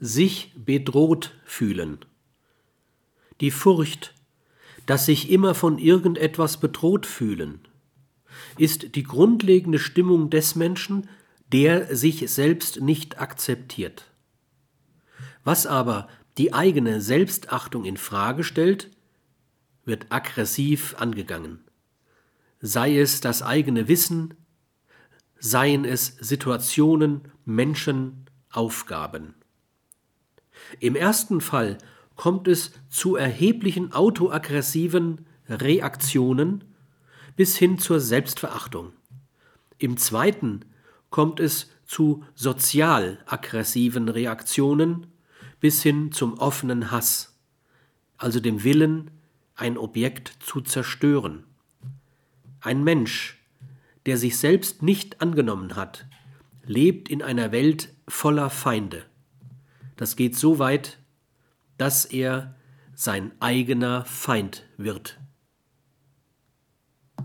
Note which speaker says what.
Speaker 1: sich bedroht fühlen. Die Furcht, dass sich immer von irgendetwas bedroht fühlen, ist die grundlegende Stimmung des Menschen, der sich selbst nicht akzeptiert. Was aber die eigene Selbstachtung in Frage stellt, wird aggressiv angegangen. Sei es das eigene Wissen, seien es Situationen, Menschen, Aufgaben. Im ersten Fall kommt es zu erheblichen autoaggressiven Reaktionen bis hin zur Selbstverachtung. Im zweiten kommt es zu sozial aggressiven Reaktionen bis hin zum offenen Hass, also dem Willen, ein Objekt zu zerstören. Ein Mensch, der sich selbst nicht angenommen hat, lebt in einer Welt voller Feinde. Das geht so weit, dass er sein eigener Feind wird.